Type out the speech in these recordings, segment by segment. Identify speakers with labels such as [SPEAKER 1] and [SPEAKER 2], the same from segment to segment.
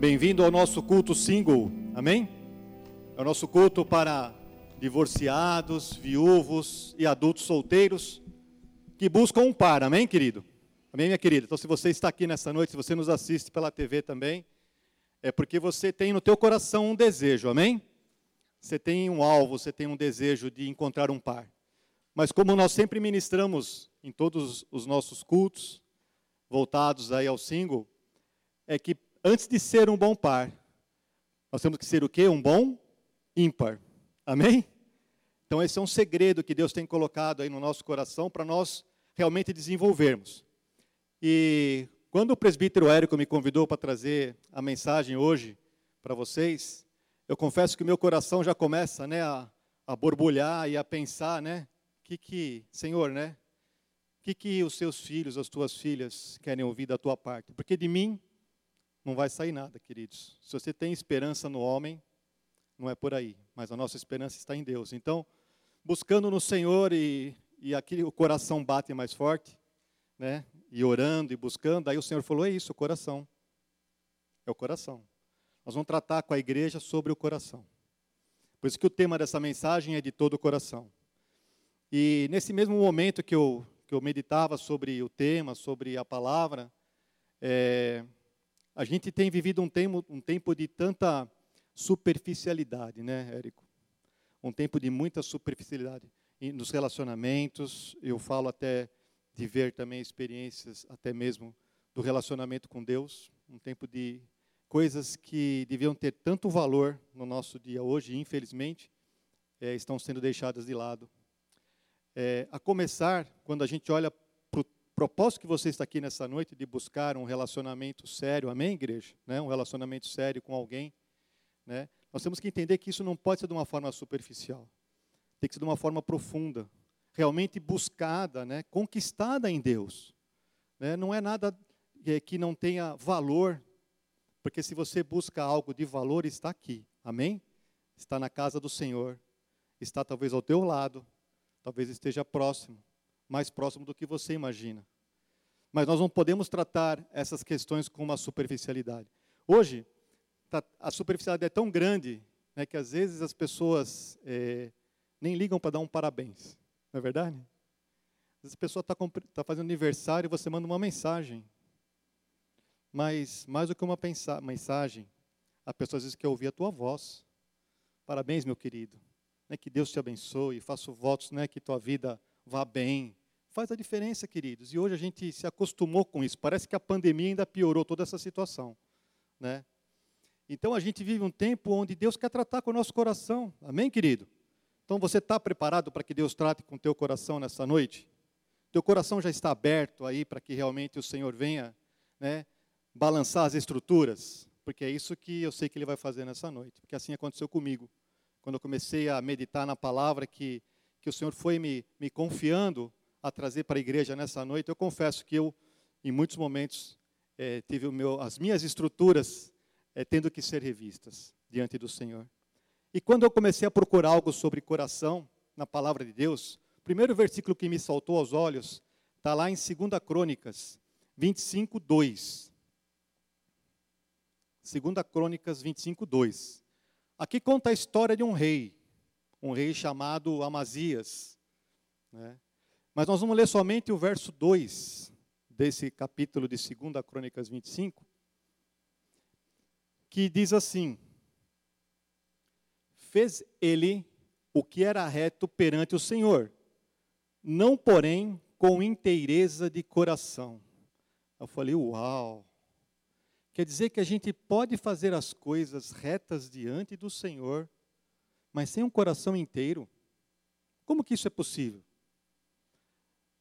[SPEAKER 1] Bem-vindo ao nosso culto single, amém? É o nosso culto para divorciados, viúvos e adultos solteiros que buscam um par, amém, querido? Amém, minha querida? Então, se você está aqui nessa noite, se você nos assiste pela TV também, é porque você tem no teu coração um desejo, amém? Você tem um alvo, você tem um desejo de encontrar um par. Mas como nós sempre ministramos em todos os nossos cultos, voltados aí ao single, é que antes de ser um bom par, nós temos que ser o quê? Um bom ímpar. Amém? Então esse é um segredo que Deus tem colocado aí no nosso coração para nós realmente desenvolvermos. E quando o presbítero Érico me convidou para trazer a mensagem hoje para vocês, eu confesso que o meu coração já começa, né, a, a borbulhar e a pensar, né, que que, Senhor, né, que que os seus filhos, as tuas filhas querem ouvir da tua parte? Porque de mim não vai sair nada, queridos. Se você tem esperança no homem, não é por aí, mas a nossa esperança está em Deus. Então, buscando no Senhor e, e aqui o coração bate mais forte, né? E orando e buscando, aí o Senhor falou: é isso, o coração. É o coração. Nós vamos tratar com a igreja sobre o coração. Por isso que o tema dessa mensagem é de todo o coração. E nesse mesmo momento que eu, que eu meditava sobre o tema, sobre a palavra, é, a gente tem vivido um tempo, um tempo de tanta superficialidade, né, Érico? Um tempo de muita superficialidade nos relacionamentos. Eu falo até de ver também experiências, até mesmo do relacionamento com Deus. Um tempo de coisas que deviam ter tanto valor no nosso dia hoje, infelizmente, é, estão sendo deixadas de lado. É, a começar, quando a gente olha propósito que você está aqui nessa noite de buscar um relacionamento sério, amém, igreja? Né? Um relacionamento sério com alguém. Né? Nós temos que entender que isso não pode ser de uma forma superficial. Tem que ser de uma forma profunda, realmente buscada, né? conquistada em Deus. Né? Não é nada é, que não tenha valor, porque se você busca algo de valor, está aqui, amém? Está na casa do Senhor, está talvez ao teu lado, talvez esteja próximo mais próximo do que você imagina. Mas nós não podemos tratar essas questões com uma superficialidade. Hoje, tá, a superficialidade é tão grande né, que às vezes as pessoas é, nem ligam para dar um parabéns. Não é verdade? Às vezes a pessoa está tá fazendo aniversário e você manda uma mensagem. Mas, mais do que uma mensagem, a pessoa às vezes quer ouvir a tua voz. Parabéns, meu querido. Né, que Deus te abençoe. Faço votos né, que tua vida vá bem. Faz a diferença, queridos. E hoje a gente se acostumou com isso. Parece que a pandemia ainda piorou toda essa situação. Né? Então a gente vive um tempo onde Deus quer tratar com o nosso coração. Amém, querido? Então você está preparado para que Deus trate com o teu coração nessa noite? Teu coração já está aberto aí para que realmente o Senhor venha né, balançar as estruturas? Porque é isso que eu sei que Ele vai fazer nessa noite. Porque assim aconteceu comigo. Quando eu comecei a meditar na palavra que que o Senhor foi me, me confiando a trazer para a igreja nessa noite, eu confesso que eu, em muitos momentos, é, tive meu, as minhas estruturas é, tendo que ser revistas diante do Senhor. E quando eu comecei a procurar algo sobre coração na palavra de Deus, o primeiro versículo que me saltou aos olhos está lá em 2 Crônicas 25, 2. 2 Crônicas 25, 2. Aqui conta a história de um rei um rei chamado Amazias. Né? Mas nós vamos ler somente o verso 2 desse capítulo de 2 Crônicas 25, que diz assim: Fez ele o que era reto perante o Senhor, não porém com inteireza de coração. Eu falei, uau! Quer dizer que a gente pode fazer as coisas retas diante do Senhor, mas sem um coração inteiro, como que isso é possível?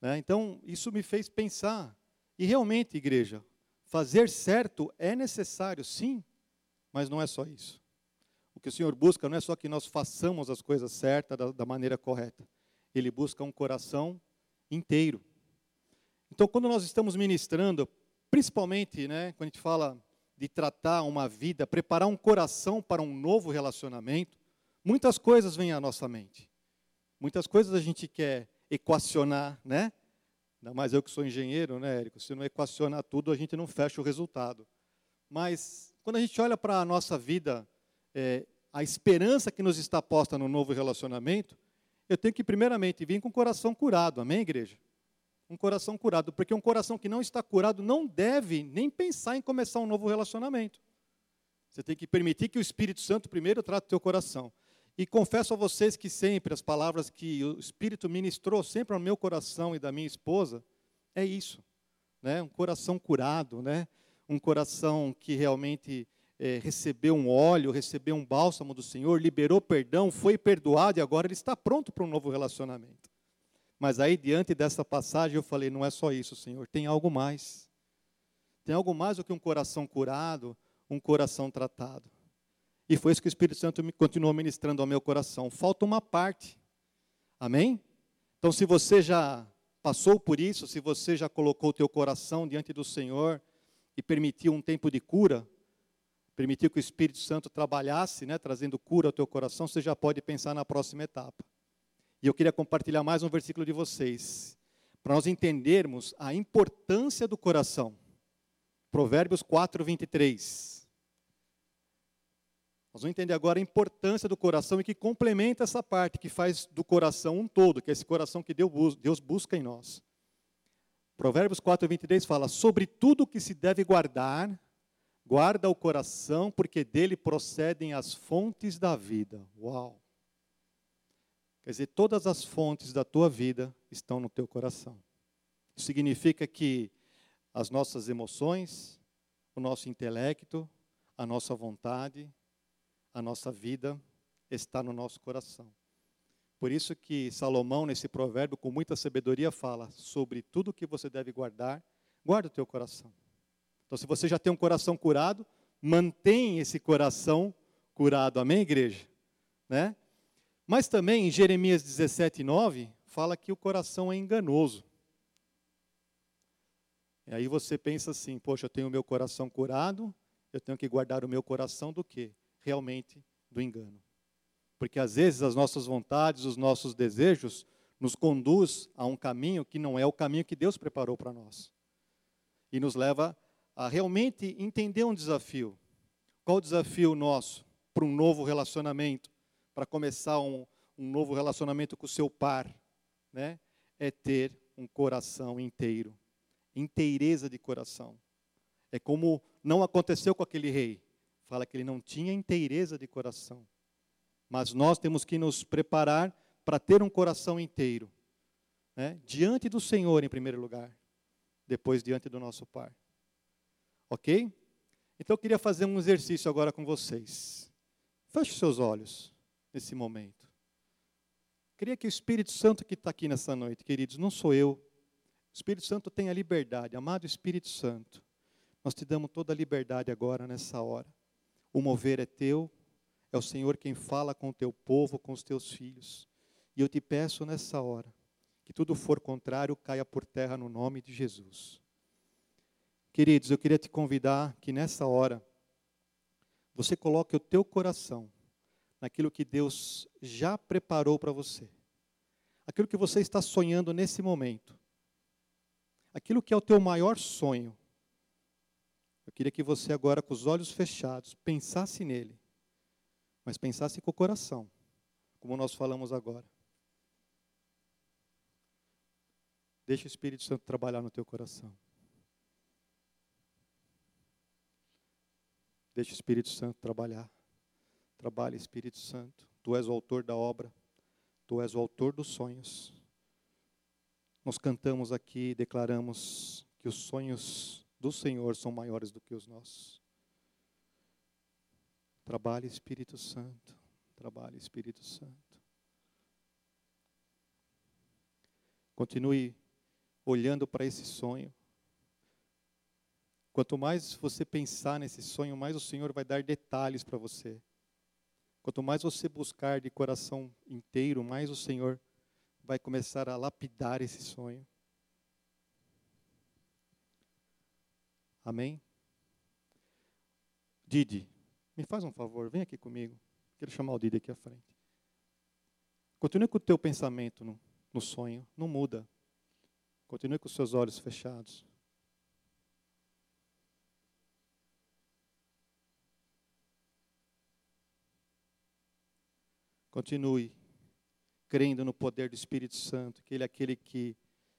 [SPEAKER 1] Né? Então, isso me fez pensar. E realmente, igreja, fazer certo é necessário, sim, mas não é só isso. O que o Senhor busca não é só que nós façamos as coisas certas da, da maneira correta. Ele busca um coração inteiro. Então, quando nós estamos ministrando, principalmente, né, quando a gente fala de tratar uma vida, preparar um coração para um novo relacionamento, Muitas coisas vêm à nossa mente. Muitas coisas a gente quer equacionar, né? Ainda mais eu que sou engenheiro, né, Érico? Se não equacionar tudo, a gente não fecha o resultado. Mas quando a gente olha para a nossa vida, é, a esperança que nos está posta no novo relacionamento, eu tenho que primeiramente vir com o coração curado, amém, igreja? Um coração curado, porque um coração que não está curado não deve nem pensar em começar um novo relacionamento. Você tem que permitir que o Espírito Santo primeiro trate o teu coração. E confesso a vocês que sempre as palavras que o Espírito ministrou sempre ao meu coração e da minha esposa é isso, né? Um coração curado, né? Um coração que realmente é, recebeu um óleo, recebeu um bálsamo do Senhor, liberou perdão, foi perdoado e agora ele está pronto para um novo relacionamento. Mas aí diante dessa passagem eu falei, não é só isso, Senhor, tem algo mais. Tem algo mais do que um coração curado, um coração tratado. E foi isso que o Espírito Santo continuou ministrando ao meu coração. Falta uma parte. Amém? Então, se você já passou por isso, se você já colocou o teu coração diante do Senhor e permitiu um tempo de cura, permitiu que o Espírito Santo trabalhasse, né, trazendo cura ao teu coração, você já pode pensar na próxima etapa. E eu queria compartilhar mais um versículo de vocês, para nós entendermos a importância do coração. Provérbios 4, 23. Nós vamos entender agora a importância do coração e que complementa essa parte, que faz do coração um todo, que é esse coração que Deus busca em nós. Provérbios 4, 23 fala: Sobre tudo que se deve guardar, guarda o coração, porque dele procedem as fontes da vida. Uau! Quer dizer, todas as fontes da tua vida estão no teu coração. Isso significa que as nossas emoções, o nosso intelecto, a nossa vontade, a nossa vida está no nosso coração. Por isso que Salomão, nesse provérbio, com muita sabedoria, fala sobre tudo que você deve guardar, guarda o teu coração. Então, se você já tem um coração curado, mantém esse coração curado. Amém, igreja? Né? Mas também, em Jeremias 17, 9, fala que o coração é enganoso. E aí você pensa assim, poxa, eu tenho o meu coração curado, eu tenho que guardar o meu coração do quê? Realmente do engano. Porque às vezes as nossas vontades, os nossos desejos nos conduz a um caminho que não é o caminho que Deus preparou para nós. E nos leva a realmente entender um desafio. Qual o desafio nosso para um novo relacionamento, para começar um, um novo relacionamento com o seu par, né? É ter um coração inteiro, inteireza de coração. É como não aconteceu com aquele rei fala que ele não tinha inteireza de coração. Mas nós temos que nos preparar para ter um coração inteiro, né? diante do Senhor em primeiro lugar, depois diante do nosso Pai. Ok? Então eu queria fazer um exercício agora com vocês. Feche os seus olhos nesse momento. Queria que o Espírito Santo que está aqui nessa noite, queridos, não sou eu. O Espírito Santo tem a liberdade. Amado Espírito Santo, nós te damos toda a liberdade agora, nessa hora. O mover é teu, é o Senhor quem fala com o teu povo, com os teus filhos. E eu te peço nessa hora, que tudo for contrário caia por terra no nome de Jesus. Queridos, eu queria te convidar que nessa hora você coloque o teu coração naquilo que Deus já preparou para você. Aquilo que você está sonhando nesse momento. Aquilo que é o teu maior sonho eu queria que você agora, com os olhos fechados, pensasse nele, mas pensasse com o coração, como nós falamos agora. Deixa o Espírito Santo trabalhar no teu coração. Deixa o Espírito Santo trabalhar. Trabalha, Espírito Santo. Tu és o autor da obra. Tu és o autor dos sonhos. Nós cantamos aqui, declaramos que os sonhos do Senhor são maiores do que os nossos. Trabalhe, Espírito Santo. Trabalhe, Espírito Santo. Continue olhando para esse sonho. Quanto mais você pensar nesse sonho, mais o Senhor vai dar detalhes para você. Quanto mais você buscar de coração inteiro, mais o Senhor vai começar a lapidar esse sonho. Amém? Didi, me faz um favor, vem aqui comigo. Quero chamar o Didi aqui à frente. Continue com o teu pensamento no, no sonho, não muda. Continue com os seus olhos fechados.
[SPEAKER 2] Continue crendo no poder do Espírito Santo, que Ele é aquele que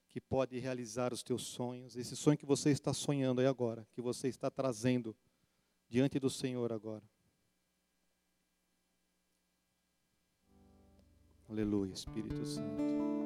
[SPEAKER 2] que pode realizar os teus sonhos. Esse sonho que você está sonhando aí agora, que você está trazendo diante do Senhor agora. Aleluia, Espírito Santo.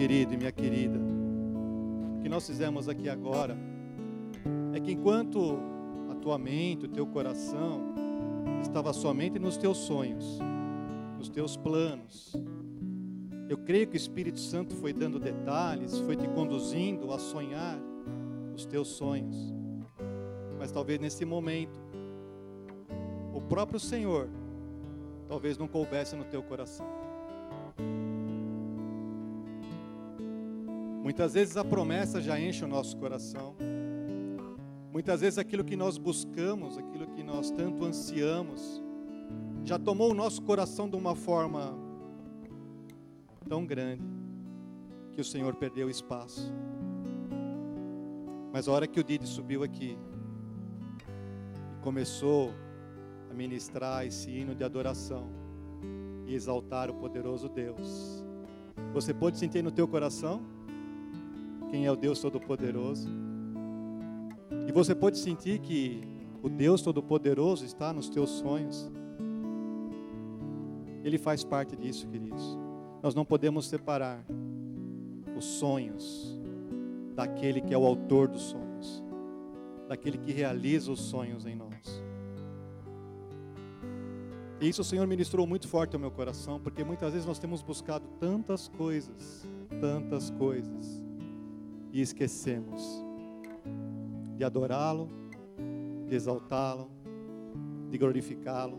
[SPEAKER 2] Querido e minha querida, o que nós fizemos aqui agora é que enquanto a tua mente, o teu coração estava somente nos teus sonhos, nos teus planos, eu creio que o Espírito Santo foi dando detalhes, foi te conduzindo a sonhar os teus sonhos. Mas talvez nesse momento, o próprio Senhor talvez não coubesse no teu coração. Muitas vezes a promessa já enche o nosso coração. Muitas vezes aquilo que nós buscamos, aquilo que nós tanto ansiamos, já tomou o nosso coração de uma forma tão grande que o Senhor perdeu espaço. Mas a hora que o Didi subiu aqui e começou a ministrar esse hino de adoração e exaltar o poderoso Deus, você pode sentir no teu coração? Quem é o Deus Todo-Poderoso. E você pode sentir que o Deus Todo-Poderoso está nos teus sonhos. Ele faz parte disso, queridos. Nós não podemos separar os sonhos daquele que é o autor dos sonhos, daquele que realiza os sonhos em nós. E isso o Senhor ministrou muito forte ao meu coração, porque muitas vezes nós temos buscado tantas coisas, tantas coisas, e esquecemos
[SPEAKER 1] de adorá-lo, de exaltá-lo, de glorificá-lo,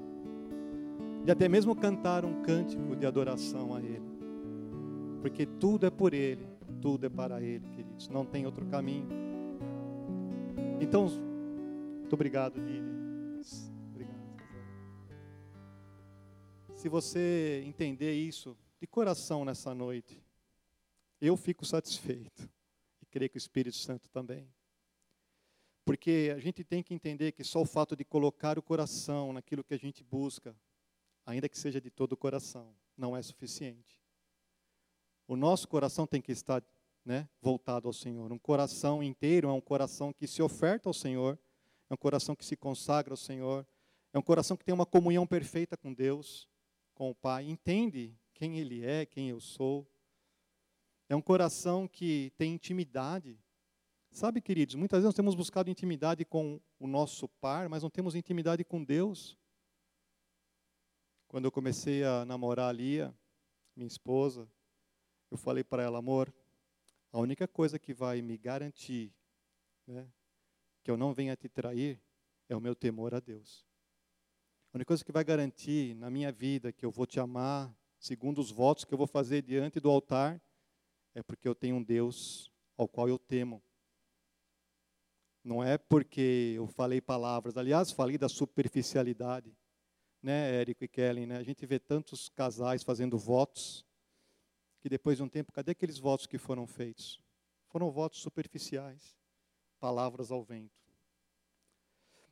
[SPEAKER 1] de até mesmo cantar um cântico de adoração a Ele, porque tudo é por Ele, tudo é para Ele, queridos, não tem outro caminho. Então, muito obrigado, Lili. Obrigado. Se você entender isso de coração nessa noite, eu fico satisfeito. Creio que o Espírito Santo também. Porque a gente tem que entender que só o fato de colocar o coração naquilo que a gente busca, ainda que seja de todo o coração, não é suficiente. O nosso coração tem que estar né, voltado ao Senhor. Um coração inteiro é um coração que se oferta ao Senhor, é um coração que se consagra ao Senhor, é um coração que tem uma comunhão perfeita com Deus, com o Pai, entende quem Ele é, quem eu sou. É um coração que tem intimidade Sabe, queridos, muitas vezes nós temos buscado intimidade com o nosso par, mas não temos intimidade com Deus. Quando eu comecei a namorar a Lia, minha esposa, eu falei para ela, amor, a única coisa que vai me garantir né, que eu não venha te trair é o meu temor a Deus. A única coisa que vai garantir na minha vida que eu vou te amar, segundo os votos que eu vou fazer diante do altar, é porque eu tenho um Deus ao qual eu temo. Não é porque eu falei palavras. Aliás, falei da superficialidade, né, Érico e Kellen, né? A gente vê tantos casais fazendo votos que depois de um tempo, cadê aqueles votos que foram feitos? Foram votos superficiais, palavras ao vento.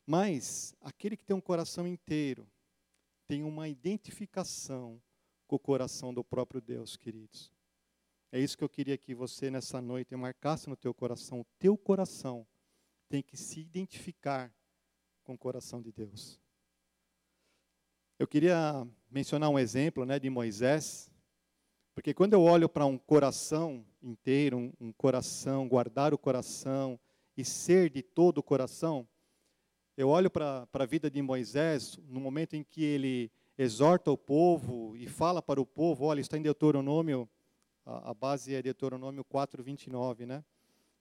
[SPEAKER 1] Mas aquele que tem um coração inteiro tem uma identificação com o coração do próprio Deus, queridos. É isso que eu queria que você nessa noite marcasse no teu coração, o teu coração tem que se identificar com o coração de Deus. Eu queria mencionar um exemplo né, de Moisés, porque quando eu olho para um coração inteiro, um, um coração, guardar o coração e ser de todo o coração, eu olho para a vida de Moisés no momento em que ele exorta o povo e fala para o povo, olha, está em Deuteronômio, a, a base é Deuteronômio 4, 29, né?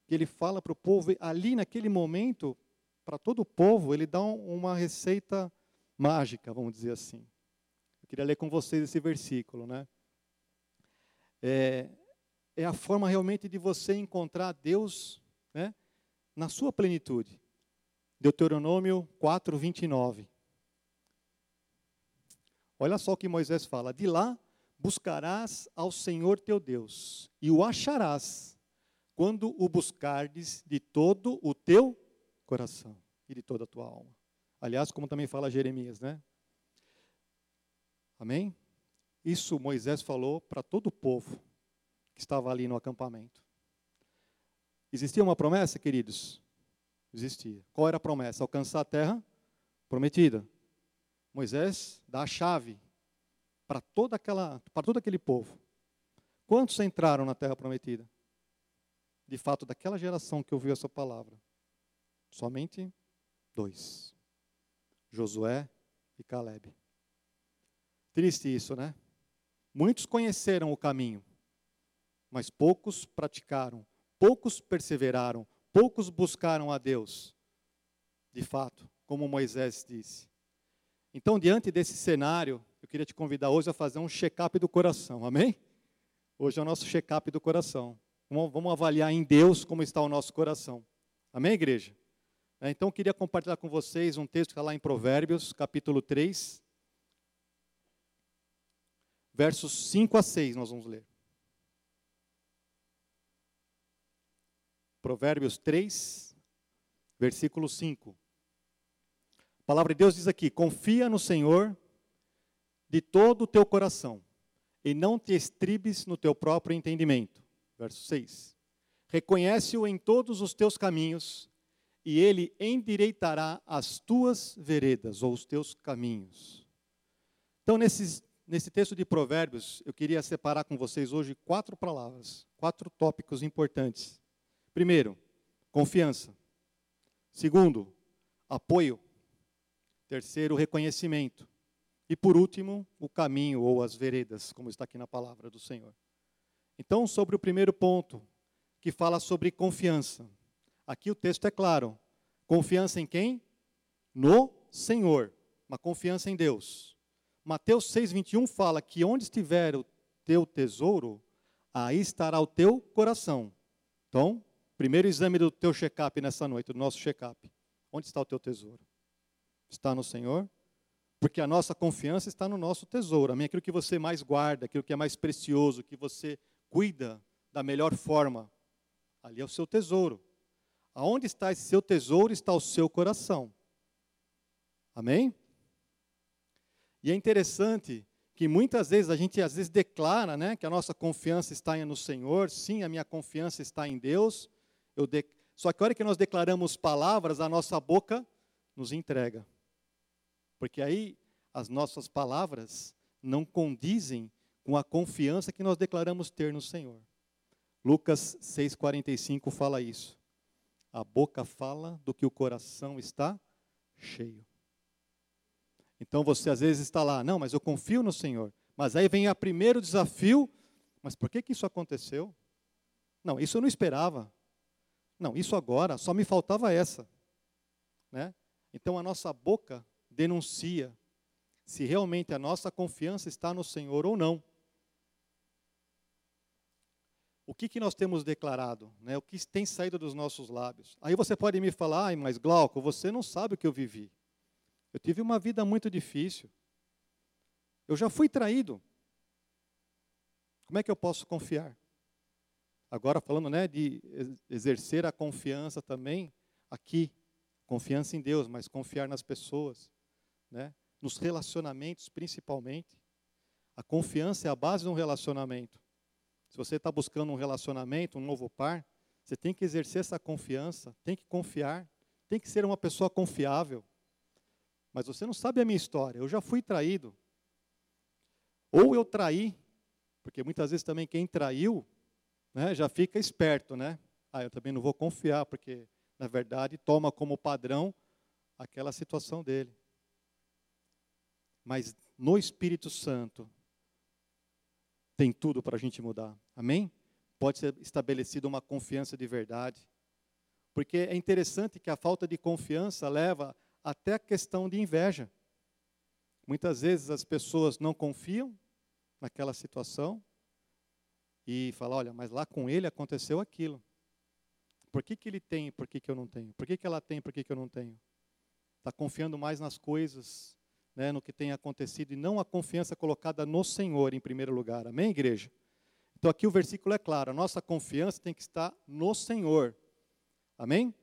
[SPEAKER 1] que ele fala para o povo, ali naquele momento, para todo o povo, ele dá uma receita mágica, vamos dizer assim. Eu queria ler com vocês esse versículo, né? É, é a forma realmente de você encontrar Deus, né, na sua plenitude. Deuteronômio 4, 29. Olha só o que Moisés fala: De lá buscarás ao Senhor teu Deus, e o acharás quando o buscardes de todo o teu coração e de toda a tua alma. Aliás, como também fala Jeremias, né? Amém? Isso Moisés falou para todo o povo que estava ali no acampamento. Existia uma promessa, queridos? Existia. Qual era a promessa? Alcançar a terra prometida. Moisés dá a chave para toda aquela, para todo aquele povo. Quantos entraram na terra prometida? de fato, daquela geração que ouviu essa palavra? Somente dois: Josué e Caleb. Triste isso, né? Muitos conheceram o caminho, mas poucos praticaram, poucos perseveraram, poucos buscaram a Deus. De fato, como Moisés disse. Então, diante desse cenário, eu queria te convidar hoje a fazer um check-up do coração, amém? Hoje é o nosso check-up do coração. Vamos avaliar em Deus como está o nosso coração. Amém, igreja? É, então, eu queria compartilhar com vocês um texto que está lá em Provérbios, capítulo 3, versos 5 a 6, nós vamos ler. Provérbios 3, versículo 5. A palavra de Deus diz aqui: Confia no Senhor de todo o teu coração, e não te estribes no teu próprio entendimento verso 6. Reconhece-o em todos os teus caminhos, e ele endireitará as tuas veredas, ou os teus caminhos. Então, nesse, nesse texto de Provérbios, eu queria separar com vocês hoje quatro palavras, quatro tópicos importantes. Primeiro, confiança. Segundo, apoio. Terceiro, reconhecimento. E por último, o caminho ou as veredas, como está aqui na palavra do Senhor. Então, sobre o primeiro ponto, que fala sobre confiança. Aqui o texto é claro. Confiança em quem? No Senhor. Uma confiança em Deus. Mateus 6:21 fala que onde estiver o teu tesouro, aí estará o teu coração. Então, primeiro exame do teu check-up nessa noite, do nosso check-up. Onde está o teu tesouro? Está no Senhor? Porque a nossa confiança está no nosso tesouro. Amém? Aquilo que você mais guarda, aquilo que é mais precioso, que você cuida da melhor forma. Ali é o seu tesouro. Aonde está esse seu tesouro, está o seu coração. Amém? E é interessante que muitas vezes a gente às vezes declara, né, que a nossa confiança está no Senhor, sim, a minha confiança está em Deus. Eu de... Só que a hora que nós declaramos palavras, a nossa boca nos entrega. Porque aí as nossas palavras não condizem com a confiança que nós declaramos ter no Senhor. Lucas 6,45 fala isso. A boca fala do que o coração está cheio. Então você às vezes está lá, não, mas eu confio no Senhor. Mas aí vem o primeiro desafio, mas por que, que isso aconteceu? Não, isso eu não esperava. Não, isso agora, só me faltava essa. Né? Então a nossa boca denuncia se realmente a nossa confiança está no Senhor ou não. O que, que nós temos declarado? Né? O que tem saído dos nossos lábios? Aí você pode me falar, Ai, mas Glauco, você não sabe o que eu vivi. Eu tive uma vida muito difícil. Eu já fui traído. Como é que eu posso confiar? Agora falando né, de exercer a confiança também aqui, confiança em Deus, mas confiar nas pessoas né? nos relacionamentos principalmente. A confiança é a base de um relacionamento. Se você está buscando um relacionamento, um novo par, você tem que exercer essa confiança, tem que confiar, tem que ser uma pessoa confiável. Mas você não sabe a minha história, eu já fui traído. Ou eu traí, porque muitas vezes também quem traiu né, já fica esperto, né? Ah, eu também não vou confiar, porque na verdade toma como padrão aquela situação dele mas no Espírito Santo tem tudo para a gente mudar. Amém? Pode ser estabelecida uma confiança de verdade. Porque é interessante que a falta de confiança leva até a questão de inveja. Muitas vezes as pessoas não confiam naquela situação e falam: olha, mas lá com ele aconteceu aquilo. Por que, que ele tem por que, que eu não tenho? Por que, que ela tem por que, que eu não tenho? Está confiando mais nas coisas né, no que tem acontecido e não a confiança colocada no Senhor em primeiro lugar. Amém, igreja? Então aqui o versículo é claro, a nossa confiança tem que estar no Senhor. Amém?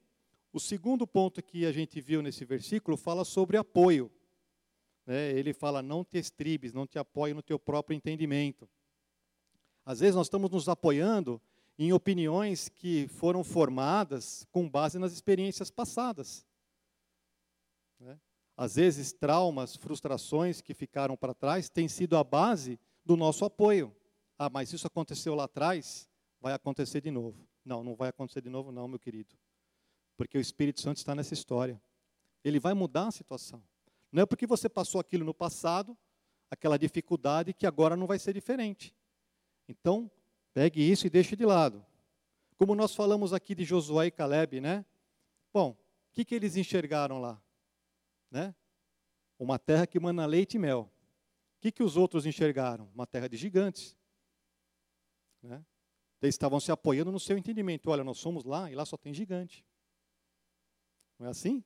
[SPEAKER 1] O segundo ponto que a gente viu nesse versículo fala sobre apoio. Né? Ele fala: não te estribes, não te apoie no teu próprio entendimento. Às vezes nós estamos nos apoiando em opiniões que foram formadas com base nas experiências passadas. Né? Às vezes, traumas, frustrações que ficaram para trás têm sido a base do nosso apoio. Ah, mas isso aconteceu lá atrás, vai acontecer de novo. Não, não vai acontecer de novo, não, meu querido. Porque o Espírito Santo está nessa história. Ele vai mudar a situação. Não é porque você passou aquilo no passado, aquela dificuldade, que agora não vai ser diferente. Então, pegue isso e deixe de lado. Como nós falamos aqui de Josué e Caleb, né? Bom, o que, que eles enxergaram lá? Né? Uma terra que mana leite e mel. O que, que os outros enxergaram? Uma terra de gigantes. Né? Eles estavam se apoiando no seu entendimento. Olha, nós somos lá e lá só tem gigante. Não é assim?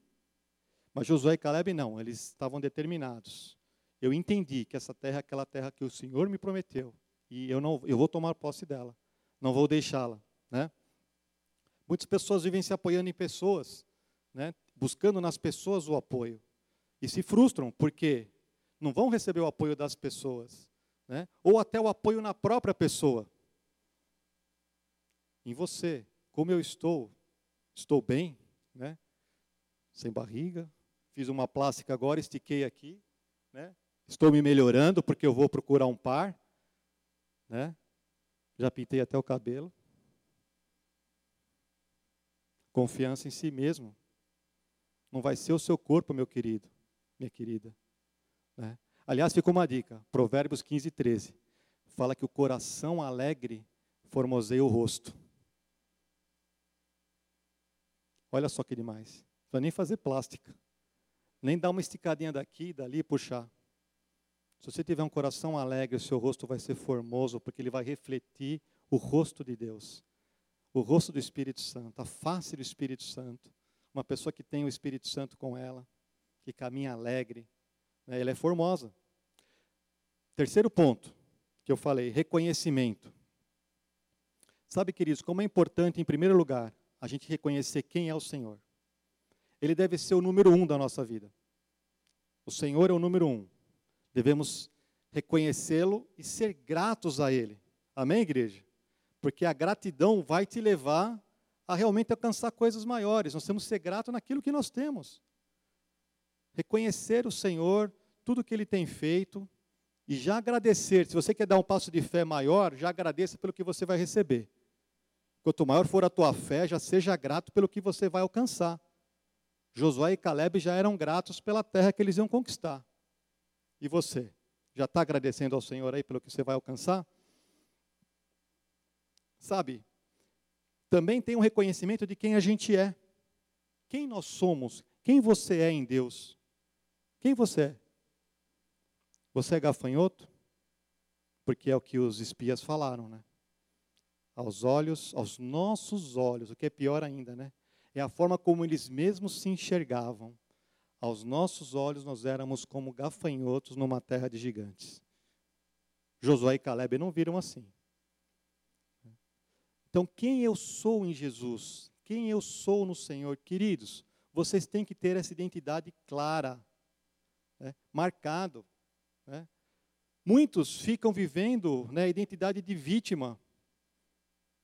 [SPEAKER 1] Mas Josué e Caleb não, eles estavam determinados. Eu entendi que essa terra é aquela terra que o Senhor me prometeu. E eu, não, eu vou tomar posse dela. Não vou deixá-la. Né? Muitas pessoas vivem se apoiando em pessoas, né? buscando nas pessoas o apoio e se frustram porque não vão receber o apoio das pessoas, né? ou até o apoio na própria pessoa. Em você, como eu estou, estou bem, né? sem barriga, fiz uma plástica agora, estiquei aqui, né? estou me melhorando porque eu vou procurar um par, né? já pintei até o cabelo. Confiança em si mesmo. Não vai ser o seu corpo, meu querido minha querida. Né? Aliás, ficou uma dica, Provérbios 15, 13. Fala que o coração alegre formoseia o rosto. Olha só que demais. Não nem fazer plástica. Nem dar uma esticadinha daqui dali e puxar. Se você tiver um coração alegre, o seu rosto vai ser formoso, porque ele vai refletir o rosto de Deus. O rosto do Espírito Santo, a face do Espírito Santo. Uma pessoa que tem o Espírito Santo com ela, que caminha alegre, né, ela é formosa. Terceiro ponto que eu falei, reconhecimento. Sabe, queridos, como é importante, em primeiro lugar, a gente reconhecer quem é o Senhor. Ele deve ser o número um da nossa vida. O Senhor é o número um. Devemos reconhecê-lo e ser gratos a Ele. Amém, igreja? Porque a gratidão vai te levar a realmente alcançar coisas maiores. Nós temos que ser gratos naquilo que nós temos. Reconhecer o Senhor, tudo que Ele tem feito, e já agradecer. Se você quer dar um passo de fé maior, já agradeça pelo que você vai receber. Quanto maior for a tua fé, já seja grato pelo que você vai alcançar. Josué e Caleb já eram gratos pela terra que eles iam conquistar. E você? Já está agradecendo ao Senhor aí pelo que você vai alcançar? Sabe, também tem um reconhecimento de quem a gente é. Quem nós somos, quem você é em Deus. Quem você é? Você é gafanhoto? Porque é o que os espias falaram, né? Aos olhos, aos nossos olhos, o que é pior ainda, né? É a forma como eles mesmos se enxergavam. Aos nossos olhos, nós éramos como gafanhotos numa terra de gigantes. Josué e Caleb não viram assim. Então, quem eu sou em Jesus? Quem eu sou no Senhor? Queridos, vocês têm que ter essa identidade clara, né, marcado. Né? Muitos ficam vivendo né, a identidade de vítima.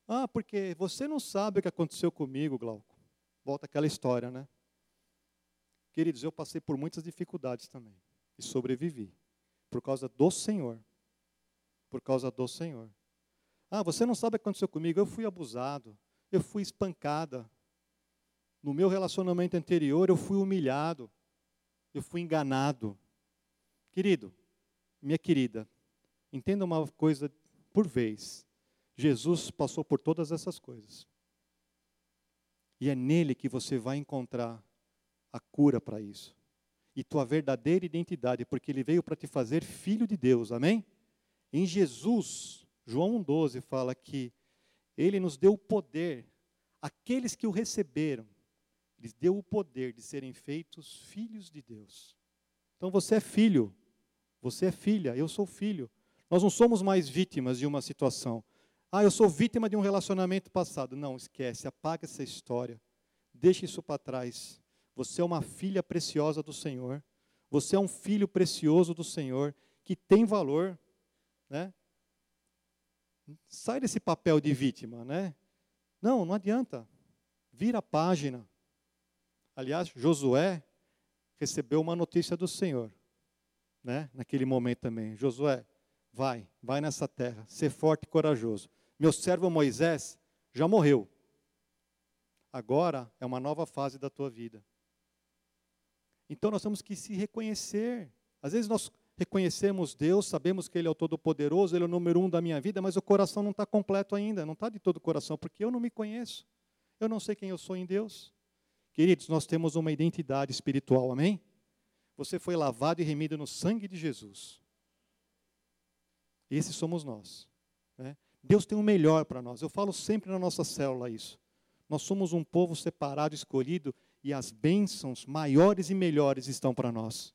[SPEAKER 1] Ah, porque você não sabe o que aconteceu comigo, Glauco. Volta aquela história, né? Queridos, eu passei por muitas dificuldades também. E sobrevivi. Por causa do Senhor. Por causa do Senhor. Ah, você não sabe o que aconteceu comigo. Eu fui abusado. Eu fui espancada. No meu relacionamento anterior, eu fui humilhado. Eu fui enganado. Querido, minha querida, entenda uma coisa por vez. Jesus passou por todas essas coisas. E é nele que você vai encontrar a cura para isso. E tua verdadeira identidade, porque ele veio para te fazer filho de Deus, amém? Em Jesus, João 1,12 fala que ele nos deu o poder, aqueles que o receberam, lhes deu o poder de serem feitos filhos de Deus. Então você é filho, você é filha, eu sou filho. Nós não somos mais vítimas de uma situação. Ah, eu sou vítima de um relacionamento passado. Não, esquece, apaga essa história. Deixe isso para trás. Você é uma filha preciosa do Senhor. Você é um filho precioso do Senhor que tem valor, né? Sai desse papel de vítima, né? Não, não adianta. Vira a página. Aliás, Josué recebeu uma notícia do Senhor né, naquele momento também. Josué, vai, vai nessa terra, ser forte e corajoso. Meu servo Moisés já morreu. Agora é uma nova fase da tua vida. Então nós temos que se reconhecer. Às vezes nós reconhecemos Deus, sabemos que Ele é o Todo-Poderoso, Ele é o número um da minha vida, mas o coração não está completo ainda, não está de todo o coração, porque eu não me conheço. Eu não sei quem eu sou em Deus. Queridos, nós temos uma identidade espiritual, amém? Você foi lavado e remido no sangue de Jesus. Esses somos nós. Né? Deus tem o melhor para nós. Eu falo sempre na nossa célula isso. Nós somos um povo separado, escolhido, e as bênçãos maiores e melhores estão para nós.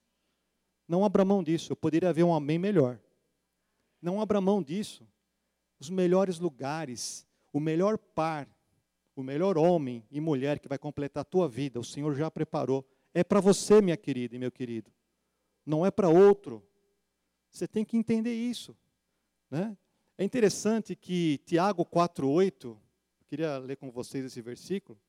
[SPEAKER 1] Não abra mão disso. Eu poderia haver um amém melhor. Não abra mão disso. Os melhores lugares, o melhor par, o melhor homem e mulher que vai completar a tua vida, o Senhor já preparou é para você, minha querida e meu querido. Não é para outro. Você tem que entender isso. Né? É interessante que Tiago 4,8, eu queria ler com vocês esse versículo,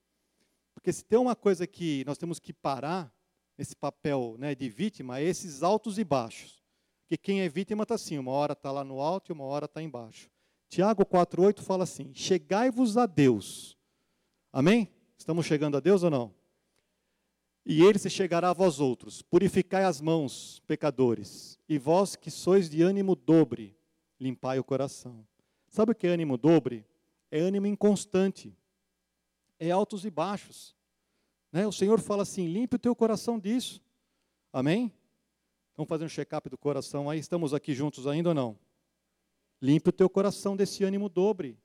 [SPEAKER 1] porque se tem uma coisa que nós temos que parar nesse papel né, de vítima, é esses altos e baixos. Porque quem é vítima está assim, uma hora está lá no alto e uma hora está embaixo. Tiago 4,8 fala assim: Chegai-vos a Deus. Amém? Estamos chegando a Deus ou não? E ele se chegará a vós outros. Purificai as mãos, pecadores, e vós que sois de ânimo dobre, limpai o coração. Sabe o que é ânimo dobre? É ânimo inconstante. É altos e baixos. Né? O Senhor fala assim: limpe o teu coração disso. Amém? Vamos fazer um check-up do coração aí. Estamos aqui juntos ainda ou não? Limpe o teu coração desse ânimo dobre.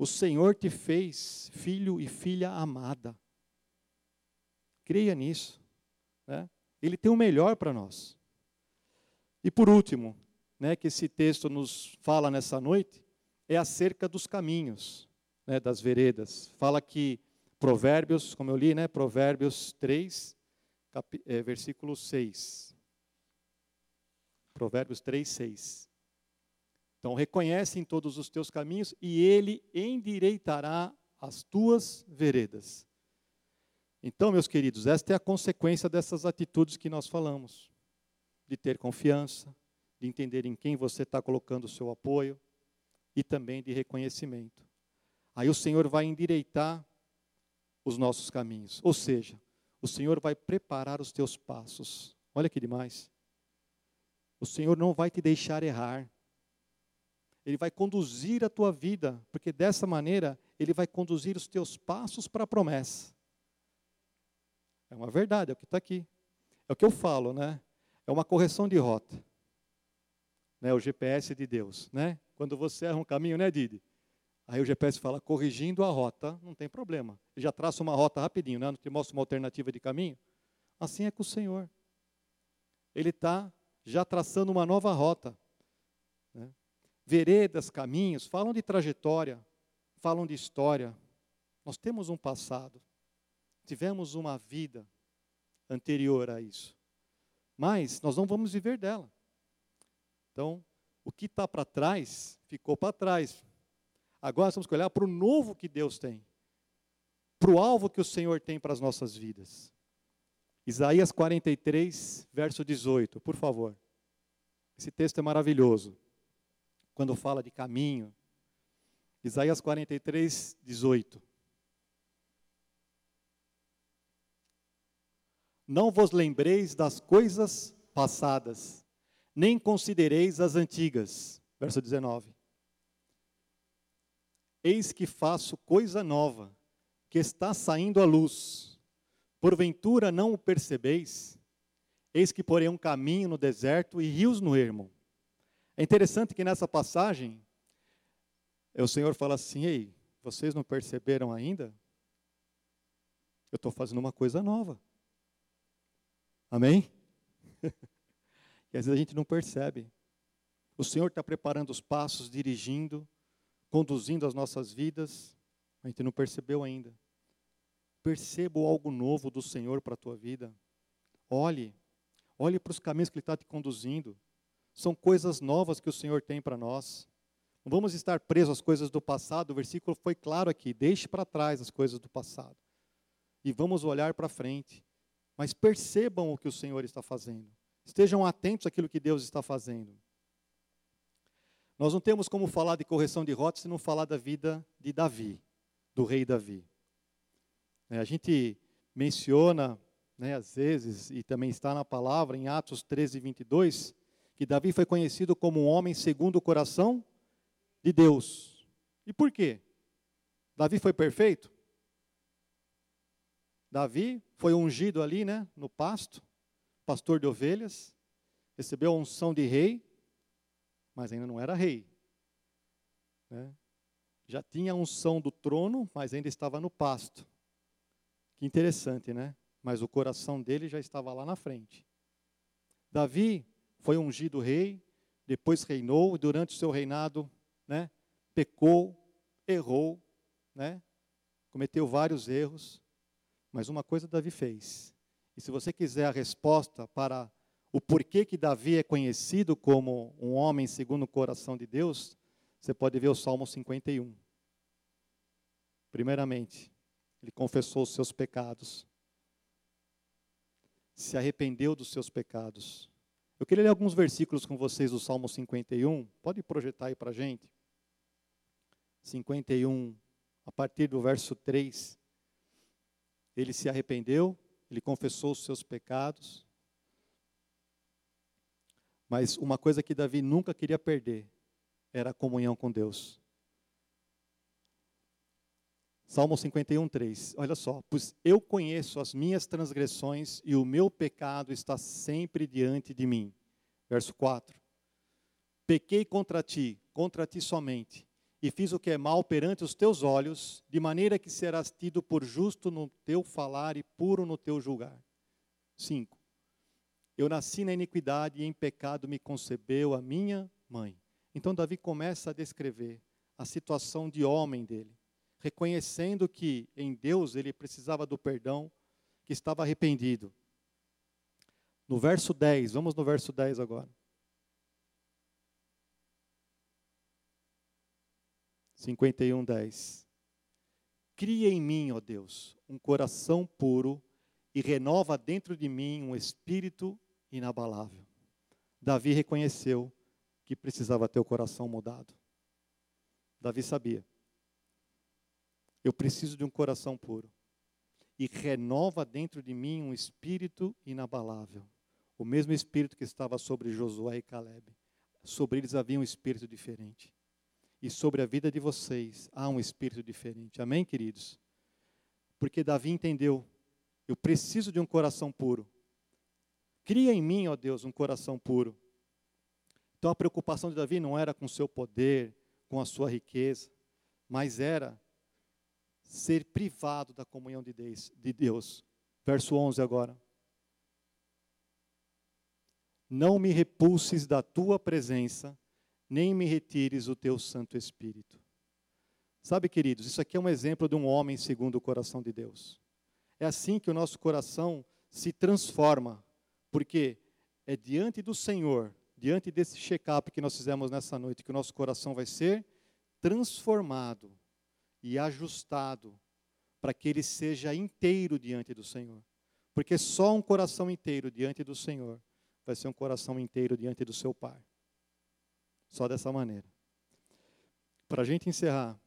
[SPEAKER 1] O Senhor te fez filho e filha amada. Creia nisso. Né? Ele tem o melhor para nós. E por último, né, que esse texto nos fala nessa noite, é acerca dos caminhos, né, das veredas. Fala que Provérbios, como eu li, né, Provérbios 3, cap, é, versículo 6. Provérbios 3, 6. Então, reconhece em todos os teus caminhos e ele endireitará as tuas veredas. Então, meus queridos, esta é a consequência dessas atitudes que nós falamos: de ter confiança, de entender em quem você está colocando o seu apoio e também de reconhecimento. Aí o Senhor vai endireitar os nossos caminhos, ou seja, o Senhor vai preparar os teus passos. Olha que demais. O Senhor não vai te deixar errar. Ele vai conduzir a tua vida, porque dessa maneira ele vai conduzir os teus passos para a promessa. É uma verdade, é o que está aqui. É o que eu falo, né? É uma correção de rota né, o GPS de Deus, né? Quando você erra um caminho, né, Didi? Aí o GPS fala, corrigindo a rota, não tem problema. Ele já traça uma rota rapidinho, né? Não te mostra uma alternativa de caminho. Assim é com o Senhor. Ele está já traçando uma nova rota. Né? Veredas, caminhos, falam de trajetória, falam de história. Nós temos um passado, tivemos uma vida anterior a isso. Mas nós não vamos viver dela. Então, o que está para trás, ficou para trás. Agora temos que olhar para o novo que Deus tem, para o alvo que o Senhor tem para as nossas vidas. Isaías 43, verso 18, por favor. Esse texto é maravilhoso. Quando fala de caminho. Isaías 43, 18. Não vos lembreis das coisas passadas, nem considereis as antigas. Verso 19. Eis que faço coisa nova, que está saindo à luz. Porventura não o percebeis? Eis que porém um caminho no deserto e rios no ermo. É interessante que nessa passagem, o Senhor fala assim: Ei, vocês não perceberam ainda? Eu estou fazendo uma coisa nova. Amém? E às vezes a gente não percebe. O Senhor está preparando os passos, dirigindo, conduzindo as nossas vidas. A gente não percebeu ainda. Perceba algo novo do Senhor para a tua vida. Olhe, olhe para os caminhos que Ele está te conduzindo. São coisas novas que o Senhor tem para nós. Não vamos estar presos às coisas do passado. O versículo foi claro aqui: deixe para trás as coisas do passado. E vamos olhar para frente. Mas percebam o que o Senhor está fazendo. Estejam atentos àquilo que Deus está fazendo. Nós não temos como falar de correção de rota se não falar da vida de Davi, do rei Davi. É, a gente menciona, né, às vezes, e também está na palavra, em Atos 13, 22, que Davi foi conhecido como um homem segundo o coração de Deus. E por quê? Davi foi perfeito? Davi foi ungido ali, né, no pasto pastor de ovelhas, recebeu a unção de rei, mas ainda não era rei. Né? Já tinha a unção do trono, mas ainda estava no pasto. Que interessante, né? Mas o coração dele já estava lá na frente. Davi foi ungido rei, depois reinou, e durante o seu reinado, né, pecou, errou, né, cometeu vários erros, mas uma coisa Davi fez: e se você quiser a resposta para o porquê que Davi é conhecido como um homem segundo o coração de Deus, você pode ver o Salmo 51. Primeiramente, ele confessou os seus pecados, se arrependeu dos seus pecados. Eu queria ler alguns versículos com vocês do Salmo 51. Pode projetar aí para a gente? 51, a partir do verso 3. Ele se arrependeu, ele confessou os seus pecados. Mas uma coisa que Davi nunca queria perder era a comunhão com Deus. Salmo 51, 3. Olha só. Pois eu conheço as minhas transgressões e o meu pecado está sempre diante de mim. Verso 4. Pequei contra ti, contra ti somente, e fiz o que é mal perante os teus olhos, de maneira que serás tido por justo no teu falar e puro no teu julgar. 5. Eu nasci na iniquidade e em pecado me concebeu a minha mãe. Então Davi começa a descrever a situação de homem dele reconhecendo que em Deus ele precisava do perdão, que estava arrependido. No verso 10, vamos no verso 10 agora. 51, 10. Cria em mim, ó Deus, um coração puro e renova dentro de mim um espírito inabalável. Davi reconheceu que precisava ter o coração mudado. Davi sabia. Eu preciso de um coração puro. E renova dentro de mim um espírito inabalável. O mesmo espírito que estava sobre Josué e Caleb. Sobre eles havia um espírito diferente. E sobre a vida de vocês há um espírito diferente. Amém, queridos? Porque Davi entendeu: eu preciso de um coração puro. Cria em mim, ó Deus, um coração puro. Então a preocupação de Davi não era com seu poder, com a sua riqueza, mas era ser privado da comunhão de Deus. De Deus. Verso 11 agora. Não me repulses da tua presença, nem me retires o teu Santo Espírito. Sabe, queridos, isso aqui é um exemplo de um homem segundo o coração de Deus. É assim que o nosso coração se transforma, porque é diante do Senhor, diante desse check-up que nós fizemos nessa noite, que o nosso coração vai ser transformado e ajustado para que ele seja inteiro diante do Senhor. Porque só um coração inteiro diante do Senhor vai ser um coração inteiro diante do seu Pai. Só dessa maneira. Para a gente encerrar,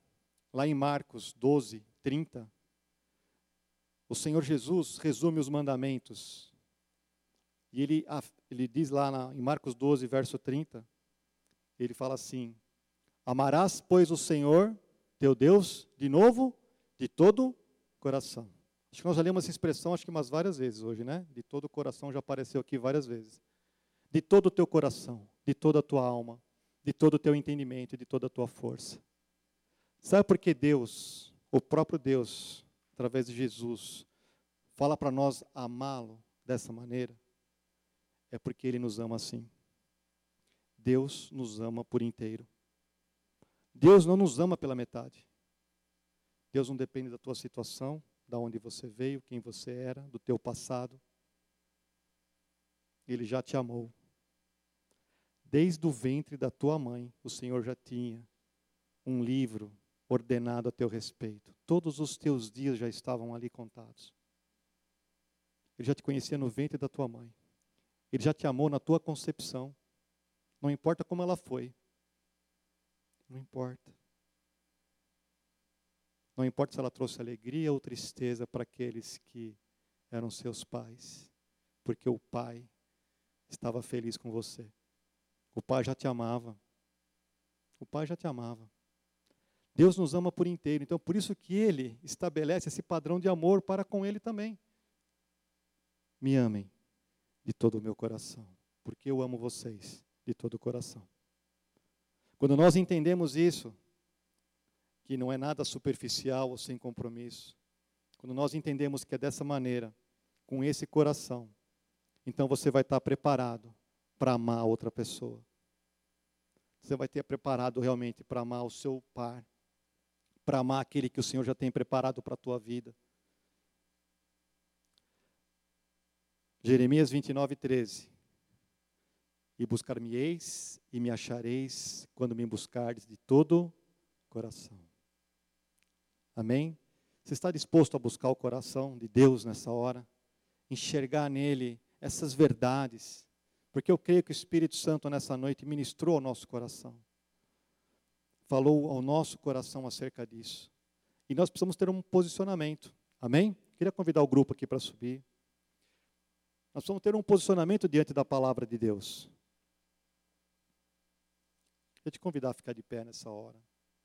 [SPEAKER 1] lá em Marcos 12, 30, o Senhor Jesus resume os mandamentos. E ele, ele diz lá na, em Marcos 12, verso 30, ele fala assim: Amarás, pois, o Senhor teu Deus, de novo, de todo coração. Acho que nós já lemos essa expressão, acho que umas várias vezes hoje, né? De todo coração já apareceu aqui várias vezes. De todo o teu coração, de toda a tua alma, de todo o teu entendimento de toda a tua força. Sabe por que Deus, o próprio Deus, através de Jesus, fala para nós amá-lo dessa maneira? É porque Ele nos ama assim. Deus nos ama por inteiro. Deus não nos ama pela metade. Deus não depende da tua situação, da onde você veio, quem você era, do teu passado. Ele já te amou. Desde o ventre da tua mãe, o Senhor já tinha um livro ordenado a teu respeito. Todos os teus dias já estavam ali contados. Ele já te conhecia no ventre da tua mãe. Ele já te amou na tua concepção. Não importa como ela foi. Não importa. Não importa se ela trouxe alegria ou tristeza para aqueles que eram seus pais, porque o pai estava feliz com você. O pai já te amava. O pai já te amava. Deus nos ama por inteiro, então por isso que ele estabelece esse padrão de amor para com ele também. Me amem de todo o meu coração, porque eu amo vocês de todo o coração. Quando nós entendemos isso, que não é nada superficial ou sem compromisso, quando nós entendemos que é dessa maneira, com esse coração, então você vai estar preparado para amar outra pessoa. Você vai ter preparado realmente para amar o seu par, para amar aquele que o Senhor já tem preparado para a tua vida. Jeremias 29, 13. E buscar-me-eis e me achareis quando me buscardes de todo coração. Amém? Você está disposto a buscar o coração de Deus nessa hora? Enxergar nele essas verdades? Porque eu creio que o Espírito Santo nessa noite ministrou ao nosso coração. Falou ao nosso coração acerca disso. E nós precisamos ter um posicionamento. Amém? Queria convidar o grupo aqui para subir. Nós precisamos ter um posicionamento diante da palavra de Deus. Queria te convidar a ficar de pé nessa hora.